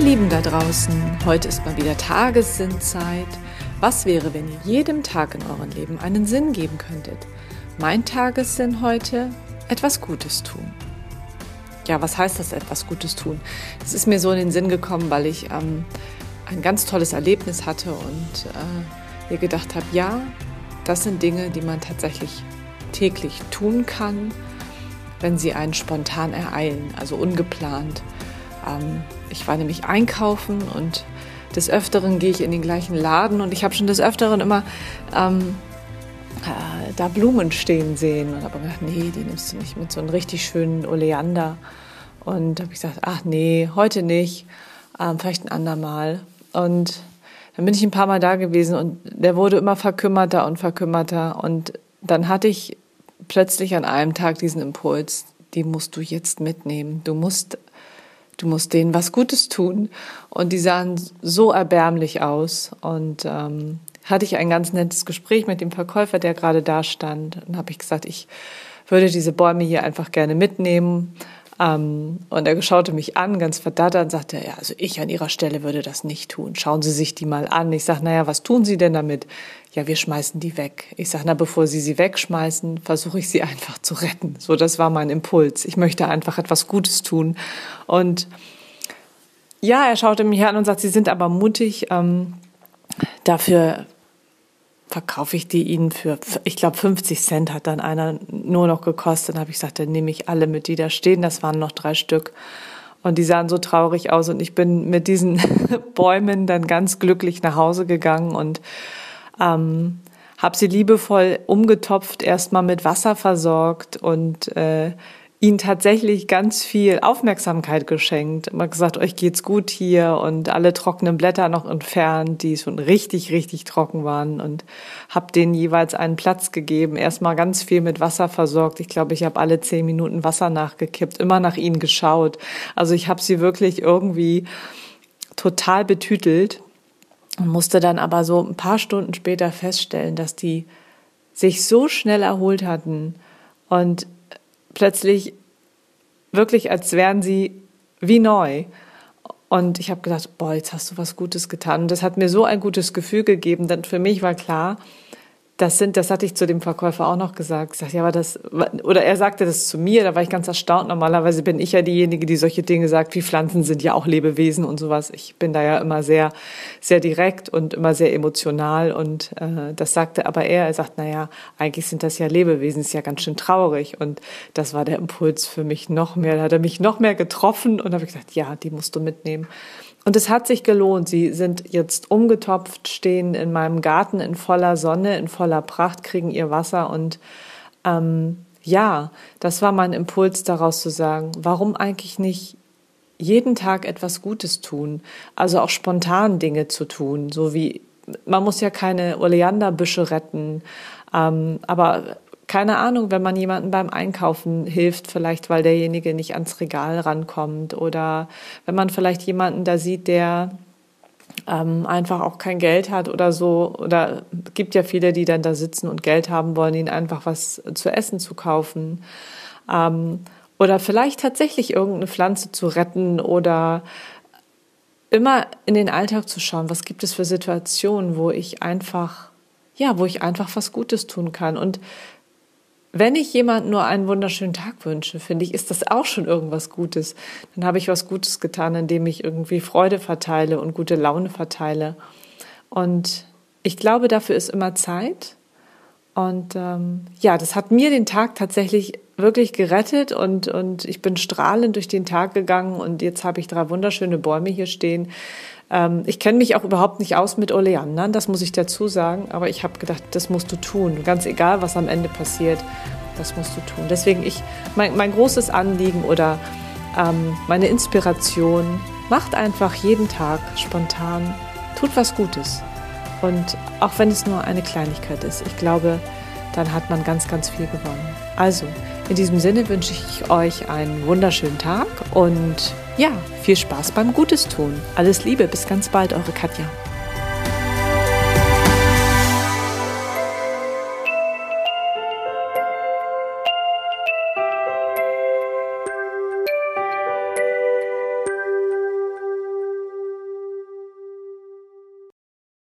Lieben da draußen, heute ist mal wieder Tagessinnzeit. Was wäre, wenn ihr jedem Tag in eurem Leben einen Sinn geben könntet? Mein Tagessinn heute, etwas Gutes tun. Ja, was heißt das, etwas Gutes tun? Es ist mir so in den Sinn gekommen, weil ich ähm, ein ganz tolles Erlebnis hatte und äh, mir gedacht habe, ja, das sind Dinge, die man tatsächlich täglich tun kann, wenn sie einen spontan ereilen, also ungeplant. Ähm, ich war nämlich einkaufen und des Öfteren gehe ich in den gleichen Laden und ich habe schon des Öfteren immer ähm, äh, da Blumen stehen sehen und habe gedacht, nee, die nimmst du nicht mit so einem richtig schönen Oleander. Und habe ich gesagt, ach nee, heute nicht, ähm, vielleicht ein andermal. Und dann bin ich ein paar Mal da gewesen und der wurde immer verkümmerter und verkümmerter. Und dann hatte ich plötzlich an einem Tag diesen Impuls, die musst du jetzt mitnehmen. Du musst du musst denen was Gutes tun. Und die sahen so erbärmlich aus. Und ähm, hatte ich ein ganz nettes Gespräch mit dem Verkäufer, der gerade da stand. Und habe ich gesagt, ich würde diese Bäume hier einfach gerne mitnehmen. Ähm, und er schaute mich an, ganz verdattert, und sagte, ja, also ich an Ihrer Stelle würde das nicht tun. Schauen Sie sich die mal an. Ich sage, naja, was tun Sie denn damit? Ja, wir schmeißen die weg. Ich sage, na, bevor Sie sie wegschmeißen, versuche ich sie einfach zu retten. So, das war mein Impuls. Ich möchte einfach etwas Gutes tun. Und ja, er schaute mich an und sagt, Sie sind aber mutig. Ähm, dafür verkaufe ich die ihnen für, ich glaube, 50 Cent hat dann einer nur noch gekostet. Dann habe ich gesagt, dann nehme ich alle mit, die da stehen. Das waren noch drei Stück. Und die sahen so traurig aus. Und ich bin mit diesen Bäumen dann ganz glücklich nach Hause gegangen und ähm, habe sie liebevoll umgetopft, erstmal mit Wasser versorgt und äh, ihnen tatsächlich ganz viel Aufmerksamkeit geschenkt. Immer gesagt, euch geht's gut hier und alle trockenen Blätter noch entfernt, die schon richtig, richtig trocken waren und habe denen jeweils einen Platz gegeben. Erstmal ganz viel mit Wasser versorgt. Ich glaube, ich habe alle zehn Minuten Wasser nachgekippt, immer nach ihnen geschaut. Also ich habe sie wirklich irgendwie total betütelt und musste dann aber so ein paar Stunden später feststellen, dass die sich so schnell erholt hatten und plötzlich wirklich, als wären sie wie neu. Und ich habe gedacht, boah, jetzt hast du was Gutes getan. Und das hat mir so ein gutes Gefühl gegeben, denn für mich war klar, das sind, das hatte ich zu dem Verkäufer auch noch gesagt. Ich sagte, ja, aber das, oder er sagte das zu mir, da war ich ganz erstaunt. Normalerweise bin ich ja diejenige, die solche Dinge sagt, wie Pflanzen sind ja auch Lebewesen und sowas. Ich bin da ja immer sehr, sehr direkt und immer sehr emotional und äh, das sagte aber er. Er sagt, na ja, eigentlich sind das ja Lebewesen, ist ja ganz schön traurig und das war der Impuls für mich noch mehr. Da hat er mich noch mehr getroffen und habe ich gesagt, ja, die musst du mitnehmen. Und es hat sich gelohnt. Sie sind jetzt umgetopft, stehen in meinem Garten in voller Sonne, in voller Pracht, kriegen ihr Wasser. Und ähm, ja, das war mein Impuls daraus zu sagen, warum eigentlich nicht jeden Tag etwas Gutes tun, also auch spontan Dinge zu tun, so wie man muss ja keine Oleanderbüsche retten, ähm, aber keine Ahnung, wenn man jemanden beim Einkaufen hilft, vielleicht weil derjenige nicht ans Regal rankommt oder wenn man vielleicht jemanden da sieht, der ähm, einfach auch kein Geld hat oder so. Oder gibt ja viele, die dann da sitzen und Geld haben wollen, ihnen einfach was zu essen zu kaufen. Ähm, oder vielleicht tatsächlich irgendeine Pflanze zu retten oder immer in den Alltag zu schauen, was gibt es für Situationen, wo ich einfach, ja, wo ich einfach was Gutes tun kann. Und wenn ich jemandem nur einen wunderschönen Tag wünsche, finde ich, ist das auch schon irgendwas Gutes. Dann habe ich was Gutes getan, indem ich irgendwie Freude verteile und gute Laune verteile. Und ich glaube, dafür ist immer Zeit. Und ähm, ja, das hat mir den Tag tatsächlich wirklich gerettet und, und ich bin strahlend durch den Tag gegangen und jetzt habe ich drei wunderschöne Bäume hier stehen. Ähm, ich kenne mich auch überhaupt nicht aus mit Oleandern, das muss ich dazu sagen, aber ich habe gedacht, das musst du tun. Ganz egal, was am Ende passiert, das musst du tun. Deswegen ich, mein, mein großes Anliegen oder ähm, meine Inspiration, macht einfach jeden Tag spontan, tut was Gutes. Und auch wenn es nur eine Kleinigkeit ist, ich glaube, dann hat man ganz, ganz viel gewonnen. Also, in diesem Sinne wünsche ich euch einen wunderschönen Tag und ja, viel Spaß beim Gutes tun. Alles Liebe, bis ganz bald, eure Katja.